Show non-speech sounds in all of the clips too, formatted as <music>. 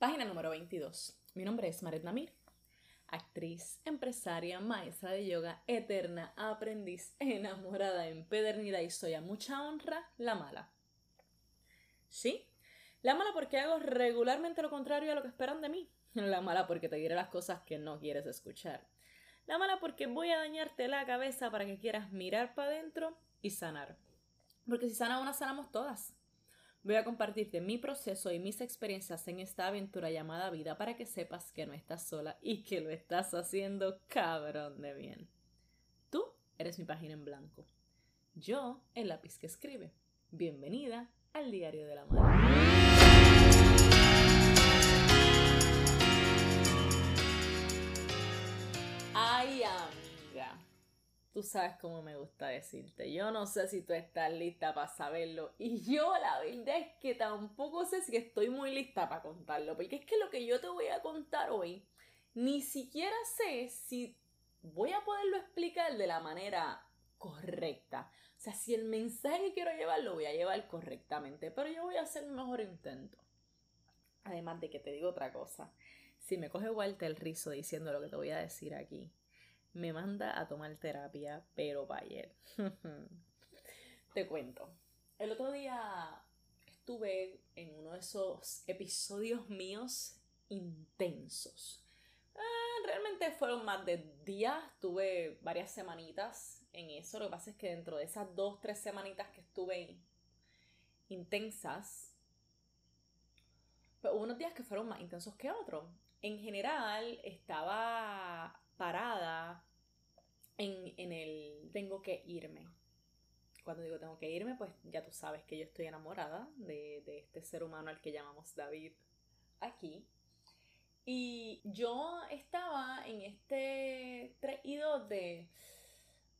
Página número 22. Mi nombre es Maret Namir, actriz, empresaria, maestra de yoga, eterna, aprendiz, <laughs> enamorada, empedernida y soy a mucha honra la mala. ¿Sí? La mala porque hago regularmente lo contrario a lo que esperan de mí. La mala porque te diré las cosas que no quieres escuchar. La mala porque voy a dañarte la cabeza para que quieras mirar para adentro y sanar. Porque si sana una, sanamos todas. Voy a compartirte mi proceso y mis experiencias en esta aventura llamada vida para que sepas que no estás sola y que lo estás haciendo cabrón de bien. Tú eres mi página en blanco. Yo, el lápiz que escribe. Bienvenida al Diario de la Madre. Ay, amiga. Tú sabes cómo me gusta decirte. Yo no sé si tú estás lista para saberlo. Y yo la verdad es que tampoco sé si estoy muy lista para contarlo. Porque es que lo que yo te voy a contar hoy, ni siquiera sé si voy a poderlo explicar de la manera correcta. O sea, si el mensaje que quiero llevar lo voy a llevar correctamente. Pero yo voy a hacer mi mejor intento. Además de que te digo otra cosa. Si me coge Walter el rizo diciendo lo que te voy a decir aquí me manda a tomar terapia, pero vaya. <laughs> Te cuento. El otro día estuve en uno de esos episodios míos intensos. Ah, realmente fueron más de días, tuve varias semanitas en eso. Lo que pasa es que dentro de esas dos, tres semanitas que estuve intensas, pero hubo unos días que fueron más intensos que otros. En general, estaba parada en, en el tengo que irme. Cuando digo tengo que irme, pues ya tú sabes que yo estoy enamorada de, de este ser humano al que llamamos David aquí. Y yo estaba en este 3 y 2 de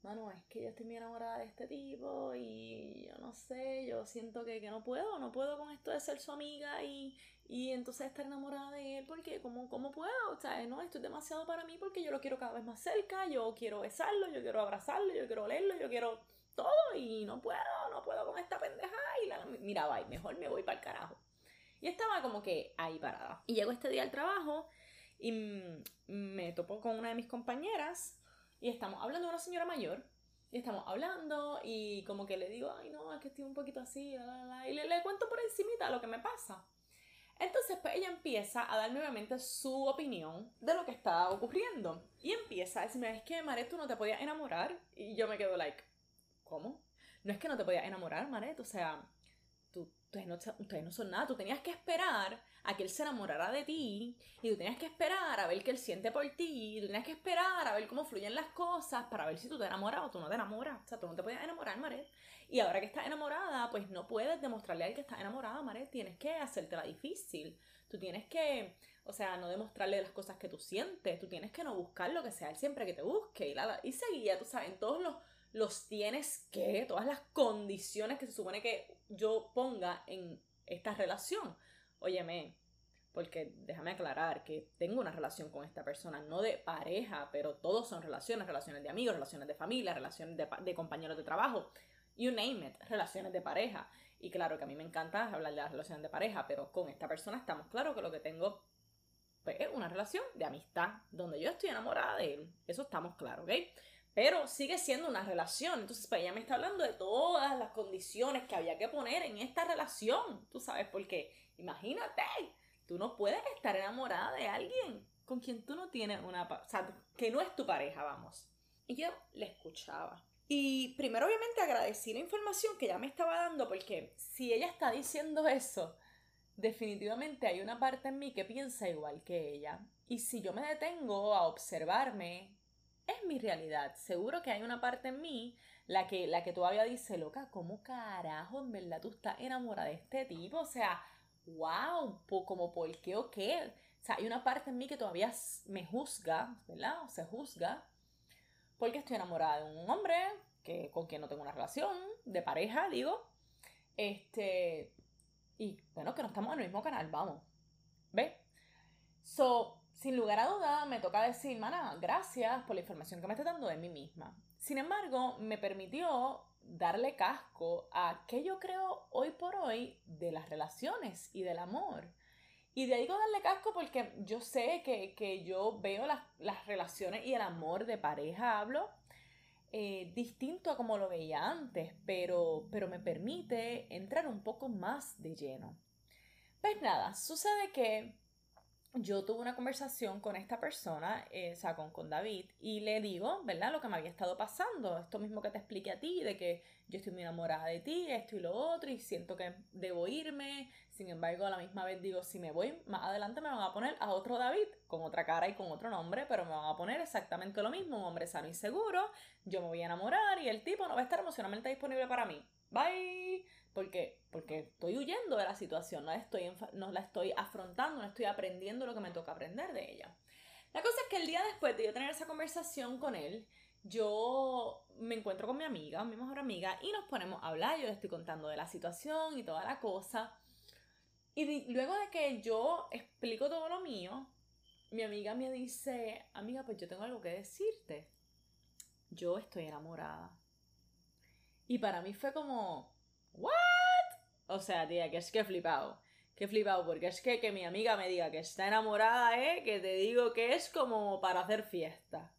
mano, es que yo estoy muy enamorada de este tipo y yo no sé, yo siento que, que no puedo, no puedo con esto de ser su amiga y, y entonces estar enamorada de él porque ¿cómo, cómo puedo? O sea, no, esto es demasiado para mí porque yo lo quiero cada vez más cerca, yo quiero besarlo, yo quiero abrazarlo, yo quiero olerlo, yo quiero todo y no puedo, no puedo con esta pendeja y la, mira, bye, mejor me voy para el carajo. Y estaba como que ahí parada. Y llegó este día al trabajo y me topó con una de mis compañeras y estamos hablando de una señora mayor. Y estamos hablando y como que le digo, ay no, es que estoy un poquito así, y le, le cuento por encimita lo que me pasa. Entonces, pues ella empieza a dar nuevamente su opinión de lo que está ocurriendo. Y empieza a decirme, es que Maret, tú no te podías enamorar. Y yo me quedo like, ¿cómo? No es que no te podías enamorar, Maret, o sea, ustedes no, ustedes no son nada, tú tenías que esperar a que él se enamorara de ti y tú tenías que esperar a ver qué él siente por ti, y tú tenías que esperar a ver cómo fluyen las cosas para ver si tú te enamoras o tú no te enamoras. O sea, tú no te podías enamorar, Maret. Y ahora que estás enamorada, pues no puedes demostrarle a él que estás enamorada, Maret. Tienes que hacértela difícil. Tú tienes que, o sea, no demostrarle las cosas que tú sientes. Tú tienes que no buscar lo que sea él siempre que te busque. Y, la, y seguía, tú sabes, en todos los los tienes que, todas las condiciones que se supone que yo ponga en esta relación. Óyeme, porque déjame aclarar que tengo una relación con esta persona, no de pareja, pero todos son relaciones, relaciones de amigos, relaciones de familia, relaciones de, compañeros de trabajo, you name it, relaciones de pareja. Y claro que a mí me encanta hablar de las relaciones de pareja, pero con esta persona estamos claros que lo que tengo pues, es una relación de amistad, donde yo estoy enamorada de él. Eso estamos claros, ¿ok? Pero sigue siendo una relación. Entonces, pues ella me está hablando de todas las condiciones que había que poner en esta relación. Tú sabes, porque imagínate, tú no puedes estar enamorada de alguien con quien tú no tienes una... O sea, que no es tu pareja, vamos. Y yo le escuchaba. Y primero, obviamente, agradecí la información que ella me estaba dando, porque si ella está diciendo eso, definitivamente hay una parte en mí que piensa igual que ella. Y si yo me detengo a observarme, es mi realidad. Seguro que hay una parte en mí la que, la que todavía dice, loca, ¿cómo carajo en verdad tú estás enamorada de este tipo? O sea, wow, como por qué o qué. O sea, hay una parte en mí que todavía me juzga, ¿verdad? O se juzga porque estoy enamorada de un hombre que, con quien no tengo una relación, de pareja, digo. Este, y bueno, que no estamos en el mismo canal, vamos. ¿Ve? So, sin lugar a duda, me toca decir, mana, gracias por la información que me estás dando de mí misma. Sin embargo, me permitió darle casco a qué yo creo hoy por hoy de las relaciones y del amor. Y de ahí con darle casco porque yo sé que, yo veo las, las, relaciones y el amor de pareja, hablo, eh, distinto a como lo veía antes, pero, pero me permite entrar un poco más de lleno. Pues nada, sucede que yo tuve una conversación con esta persona, eh, o sea, con, con, David, y le digo, ¿verdad? Lo que me había estado pasando, esto mismo que te expliqué a ti, de que yo estoy muy enamorada de ti, esto y lo otro, y siento que debo irme, sin embargo, a la misma vez digo, si me voy, más adelante me van a poner a otro David, con otra cara y con otro nombre, pero me van a poner exactamente lo mismo, un hombre sano y seguro, yo me voy a enamorar y el tipo no va a estar emocionalmente disponible para mí. Bye porque, porque estoy huyendo de la situación, no la, estoy, no la estoy afrontando, no estoy aprendiendo lo que me toca aprender de ella. La cosa es que el día después de yo tener esa conversación con él, yo me encuentro con mi amiga, mi mejor amiga, y nos ponemos a hablar, yo le estoy contando de la situación y toda la cosa. Y luego de que yo explico todo lo mío, mi amiga me dice, amiga, pues yo tengo algo que decirte. Yo estoy enamorada. Y para mí fue como, ¿What? O sea, tía, que es que he flipado. Que he flipado, porque es que que mi amiga me diga que está enamorada, ¿eh? Que te digo que es como para hacer fiesta.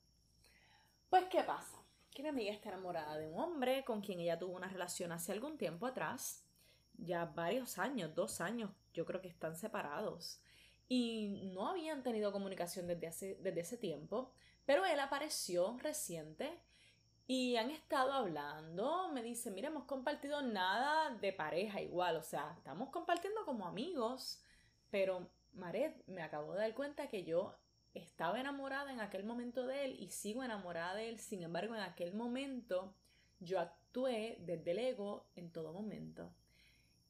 Pues, ¿qué pasa? Que mi amiga está enamorada de un hombre con quien ella tuvo una relación hace algún tiempo atrás. Ya varios años, dos años, yo creo que están separados. Y no habían tenido comunicación desde, desde ese tiempo. Pero él apareció reciente y han estado hablando, me dice, mira, hemos compartido nada de pareja igual, o sea, estamos compartiendo como amigos, pero Maret me acabo de dar cuenta que yo estaba enamorada en aquel momento de él y sigo enamorada de él, sin embargo, en aquel momento yo actué desde el ego en todo momento.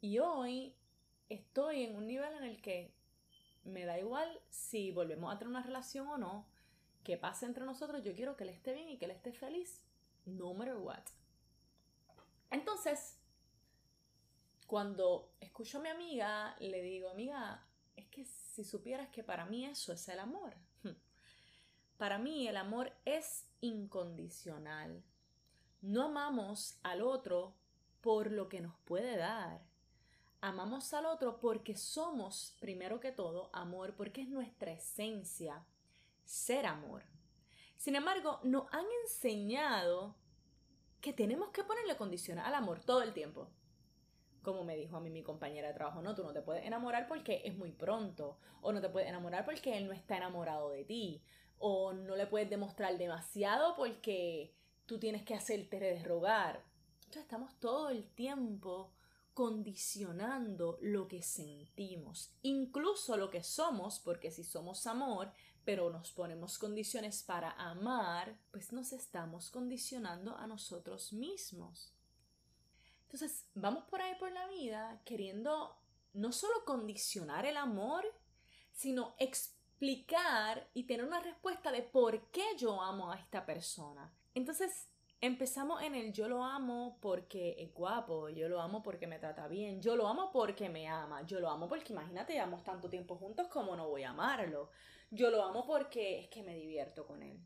Y hoy estoy en un nivel en el que me da igual si volvemos a tener una relación o no, que pase entre nosotros, yo quiero que él esté bien y que él esté feliz no matter what. Entonces, cuando escucho a mi amiga, le digo, amiga, es que si supieras que para mí eso es el amor. <laughs> Para mí el amor es incondicional. No amamos al otro por lo que nos puede dar. Amamos al otro porque somos, primero que todo, amor, porque es nuestra esencia ser amor. Sin embargo, nos han enseñado que tenemos que ponerle condiciones al amor todo el tiempo. Como me dijo a mí mi compañera de trabajo, no, tú no te puedes enamorar porque es muy pronto, o no te puedes enamorar porque él no está enamorado de ti, o no le puedes demostrar demasiado porque tú tienes que hacerte de rogar. Entonces estamos todo el tiempo condicionando lo que sentimos, incluso lo que somos, porque si somos amor, pero nos ponemos condiciones para amar, pues nos estamos condicionando a nosotros mismos. Entonces, vamos por ahí por la vida queriendo no solo condicionar el amor, sino explicar y tener una respuesta de por qué yo amo a esta persona. Entonces, empezamos en el yo lo amo porque es guapo, yo lo amo porque me trata bien, yo lo amo porque me ama, yo lo amo porque imagínate, llevamos tanto tiempo juntos como no voy a amarlo, yo lo amo porque es que me divierto con él.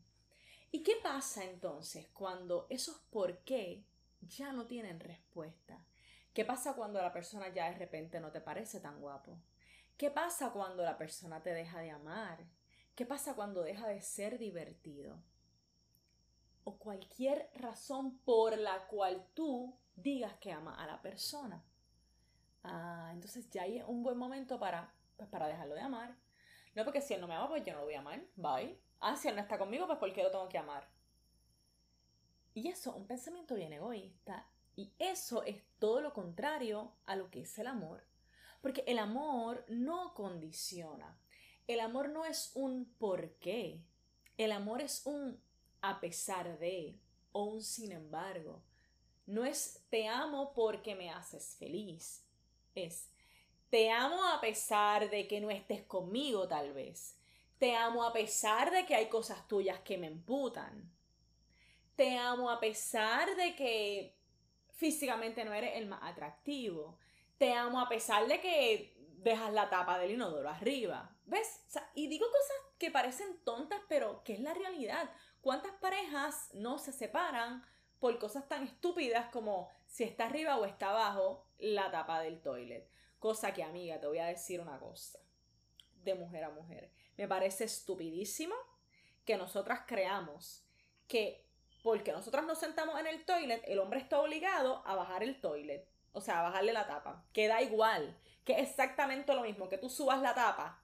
¿Y qué pasa entonces cuando esos por qué ya no tienen respuesta? ¿Qué pasa cuando la persona ya de repente no te parece tan guapo? ¿Qué pasa cuando la persona te deja de amar? ¿Qué pasa cuando deja de ser divertido? O cualquier razón por la cual tú digas que ama a la persona. Ah, entonces ya hay un buen momento para, pues, para dejarlo de amar. No porque si él no me ama, pues yo no lo voy a amar. Bye. Ah, si él no está conmigo, pues porque lo tengo que amar. Y eso, un pensamiento bien egoísta. Y eso es todo lo contrario a lo que es el amor. Porque el amor no condiciona. El amor no es un por qué. El amor es un a pesar de o sin embargo. No es te amo porque me haces feliz. Es te amo a pesar de que no estés conmigo tal vez. Te amo a pesar de que hay cosas tuyas que me emputan. Te amo a pesar de que físicamente no eres el más atractivo. Te amo a pesar de que dejas la tapa del inodoro arriba. ¿Ves? y digo cosas que parecen tontas, pero que es la realidad. ¿Cuántas parejas no se separan por cosas tan estúpidas como si está arriba o está abajo la tapa del toilet? Cosa que, amiga, te voy a decir una cosa. de mujer a mujer. Me parece estupidísimo que nosotras creamos que porque nosotras nos sentamos en el toilet, el hombre está obligado a bajar el toilet, o sea, a bajarle la tapa. Que da igual, que es exactamente lo mismo, que tú subas la tapa,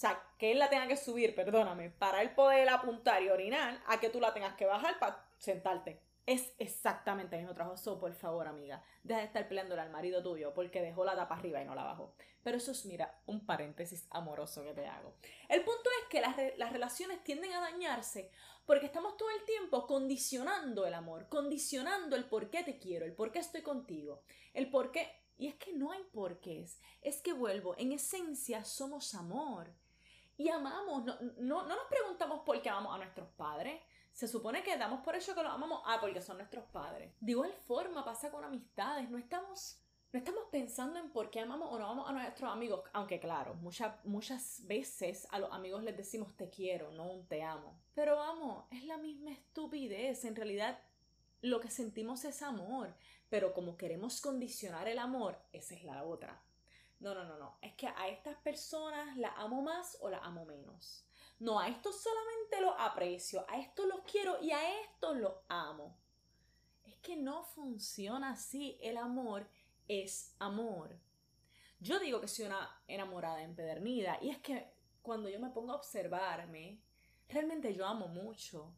sea, que él la tenga que subir, perdóname, para él poder apuntar y orinar, a que tú la tengas que bajar para sentarte. Es exactamente el mismo trabajo. Por favor, amiga, deja de estar peleándole al marido tuyo porque dejó la tapa arriba y no la bajó. Pero eso es, mira, un paréntesis amoroso que te hago. El punto es que las, las relaciones tienden a dañarse porque estamos todo el tiempo condicionando el amor, condicionando el por qué te quiero, el por qué estoy contigo, el por qué. Y es que no hay porqués. Es que vuelvo, en esencia somos amor. Y amamos, no, no, no nos preguntamos por qué amamos a nuestros padres. Se supone que damos por hecho que los amamos, ah, porque son nuestros padres. De igual forma pasa con amistades, no estamos no estamos pensando en por qué amamos o no amamos a nuestros amigos, aunque claro, muchas, muchas veces a los amigos les decimos te quiero, no un te amo. Pero amo, es la misma estupidez, en realidad lo que sentimos es amor, pero como queremos condicionar el amor, esa es la otra. No, no, no, no, es que a estas personas la amo más o la amo menos. No, a estos solamente los aprecio, a estos los quiero y a estos los amo. Es que no funciona así el amor es amor. Yo digo que soy una enamorada empedernida y es que cuando yo me pongo a observarme, realmente yo amo mucho.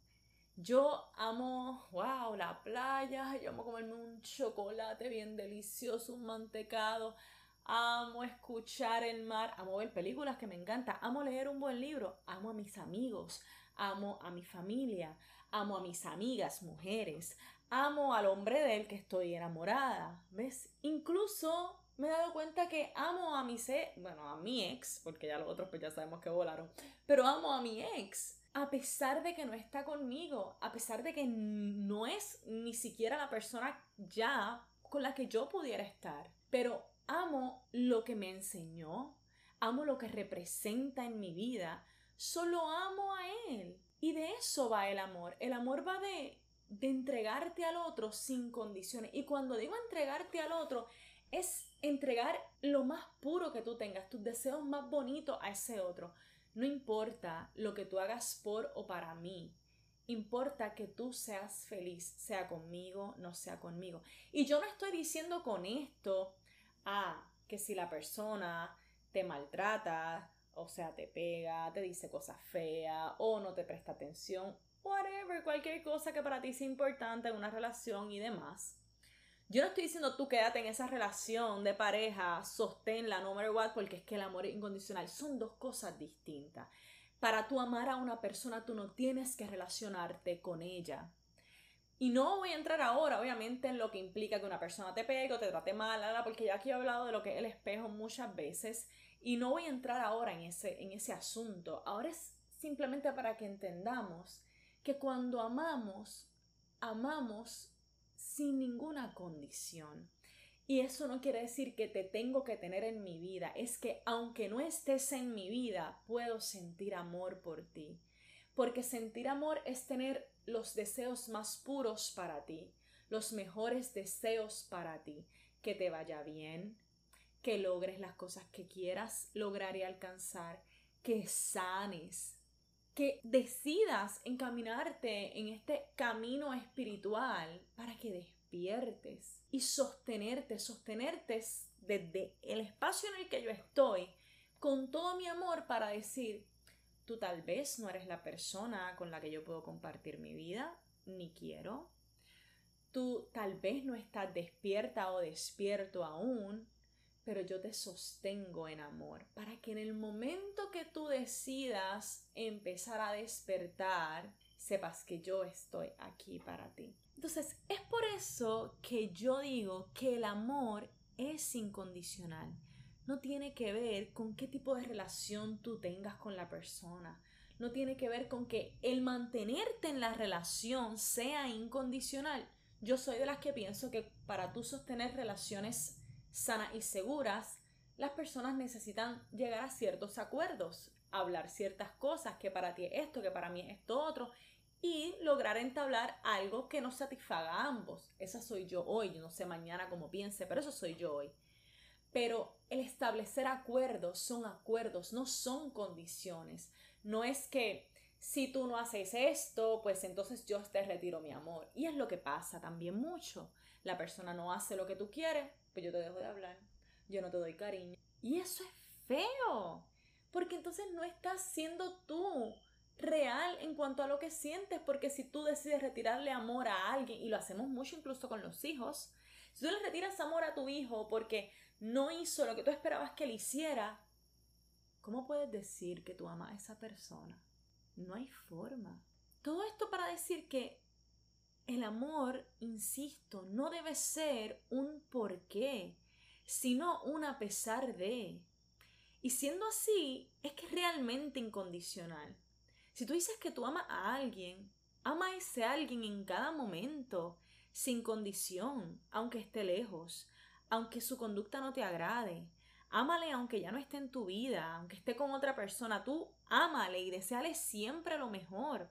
Yo amo, wow, la playa, yo amo comerme un chocolate bien delicioso, un mantecado, amo escuchar el mar, amo ver películas que me encantan, amo leer un buen libro, amo a mis amigos, amo a mi familia, amo a mis amigas, mujeres, amo al hombre del que estoy enamorada, ¿ves? Incluso me he dado cuenta que amo a mi se bueno, a mi ex, porque ya los otros pues ya sabemos que volaron, pero amo a mi ex. A pesar de que no está conmigo, a pesar de que no es ni siquiera la persona ya con la que yo pudiera estar, pero amo lo que me enseñó, amo lo que representa en mi vida, solo amo a él. Y de eso va el amor. El amor va de de entregarte al otro sin condiciones. Y cuando digo entregarte al otro, es entregar lo más puro que tú tengas, tus deseos más bonitos a ese otro. No importa lo que tú hagas por o para mí. Importa que tú seas feliz, sea conmigo, no sea conmigo. Y yo no estoy diciendo con esto, ah, que si la persona te maltrata, o sea, te pega, te dice cosas feas, o no te presta atención, whatever, cualquier cosa que para ti sea importante en una relación y demás. Yo no estoy diciendo tú quédate en esa relación de pareja, sosténla, no matter what, porque es que el amor incondicional son dos cosas distintas. Para tú amar a una persona, tú no tienes que relacionarte con ella. Y no voy a entrar ahora, obviamente, en lo que implica que una persona te pegue o te trate mal, porque ya aquí he hablado de lo que es el espejo muchas veces. Y no voy a entrar ahora en ese, en ese asunto. Ahora es simplemente para que entendamos que cuando amamos, amamos sin ninguna condición. Y eso no quiere decir que te tengo que tener en mi vida, es que aunque no estés en mi vida, puedo sentir amor por ti. Porque sentir amor es tener los deseos más puros para ti, los mejores deseos para ti, que te vaya bien, que logres las cosas que quieras lograr y alcanzar, que sanes, que decidas encaminarte en este camino espiritual para que despiertes y sostenerte, sostenerte desde el espacio en el que yo estoy con todo mi amor para decir, tú tal vez no eres la persona con la que yo puedo compartir mi vida, ni quiero. Tú tal vez no estás despierta o despierto aún, pero yo te sostengo en amor para que en el momento que tú decidas empezar a despertar, sepas que yo estoy aquí para ti. Entonces, es por eso que yo digo que el amor es incondicional. No tiene que ver con qué tipo de relación tú tengas con la persona. No tiene que ver con que el mantenerte en la relación sea incondicional. Yo soy de las que pienso que para tú sostener relaciones sanas y seguras, las personas necesitan llegar a ciertos acuerdos, hablar ciertas cosas, que para ti es esto, que para mí es esto otro, y lograr entablar algo que nos satisfaga a ambos. Esa soy yo hoy, yo no sé mañana cómo piense, pero eso soy yo hoy. Pero el establecer acuerdos son acuerdos, no son condiciones. No es que si tú no haces esto, pues entonces yo te retiro mi amor. Y es lo que pasa también mucho. La persona no hace lo que tú quieres, pues yo te dejo de hablar, yo no te doy cariño. Y eso es feo, porque entonces no estás siendo tú real en cuanto a lo que sientes, porque si tú decides retirarle amor a alguien, y lo hacemos mucho incluso con los hijos, si tú le retiras amor a tu hijo porque no hizo lo que tú esperabas que le hiciera, ¿cómo puedes decir que tú amas a esa persona? No hay forma. Todo esto para decir que el amor, insisto, no debe ser un por qué, sino un a pesar de. Y siendo así, es que es realmente incondicional. Si tú dices que tú amas a alguien, ama a ese alguien en cada momento, sin condición, aunque esté lejos, aunque su conducta no te agrade. Ámale aunque ya no esté en tu vida, aunque esté con otra persona. Tú ámale y deseale siempre lo mejor.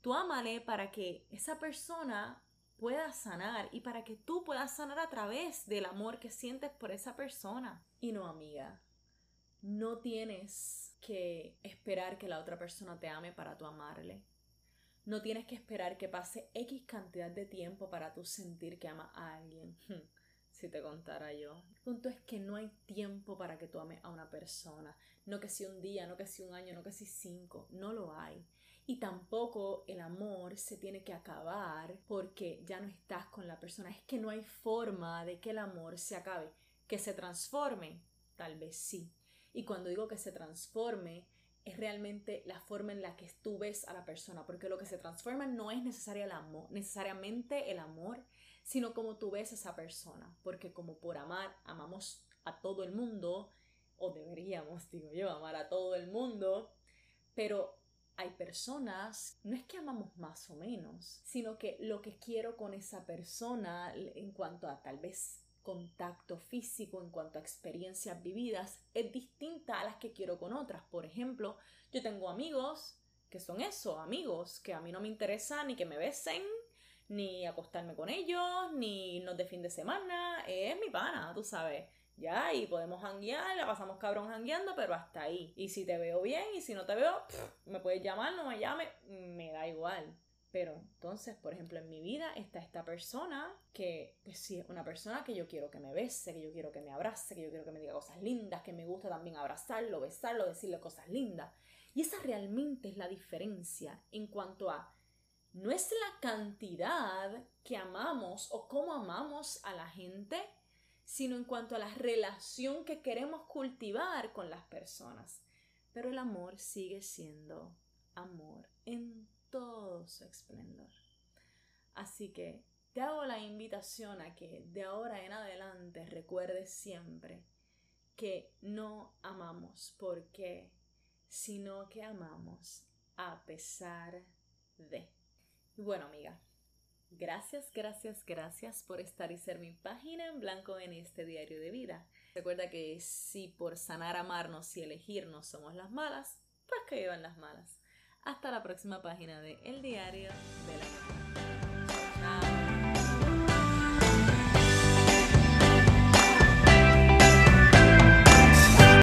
Tú ámale para que esa persona pueda sanar y para que tú puedas sanar a través del amor que sientes por esa persona. Y no, amiga, no tienes que esperar que la otra persona te ame para tú amarle. No tienes que esperar que pase X cantidad de tiempo para tú sentir que amas a alguien. Si te contara yo. El punto es que no hay tiempo para que tú ames a una persona. No que si un día, no que si un año, no que si cinco. No lo hay. Y tampoco el amor se tiene que acabar porque ya no estás con la persona. Es que no hay forma de que el amor se acabe. Que se transforme, tal vez sí. Y cuando digo que se transforme, es realmente la forma en la que tú ves a la persona, porque lo que se transforma no es necesariamente el amor, sino como tú ves a esa persona, porque como por amar amamos a todo el mundo, o deberíamos, digo yo, amar a todo el mundo, pero hay personas, no es que amamos más o menos, sino que lo que quiero con esa persona en cuanto a tal vez contacto físico, en cuanto a experiencias vividas, es distinta a las que quiero con otras. Por ejemplo, yo tengo amigos que son eso, amigos, que a mí no me interesa ni que me besen, ni acostarme con ellos, ni irnos de fin de semana. Es mi pana, tú sabes. Ya, y podemos janguear, la pasamos cabrón jangueando, pero hasta ahí. Y si te veo bien, y si no te veo, me puedes llamar, no me llame, me da igual. Pero entonces, por ejemplo, en mi vida está esta persona que, pues sí, es una persona que yo quiero que me bese, que yo quiero que me abrace, que yo quiero que me diga cosas lindas, que me gusta también abrazarlo, besarlo, decirle cosas lindas. Y esa realmente es la diferencia en cuanto a no es la cantidad que amamos o cómo amamos a la gente, sino en cuanto a la relación que queremos cultivar con las personas. Pero el amor sigue siendo amor en todo su esplendor. Así que te hago la invitación a que de ahora en adelante recuerdes siempre que no amamos porque, sino que amamos a pesar de. Bueno, amiga, gracias, gracias, gracias por estar y ser mi página en blanco en este diario de vida. Recuerda que si por sanar, amarnos y elegirnos somos las malas, pues que vivan las malas. Hasta la próxima página de El Diario de la.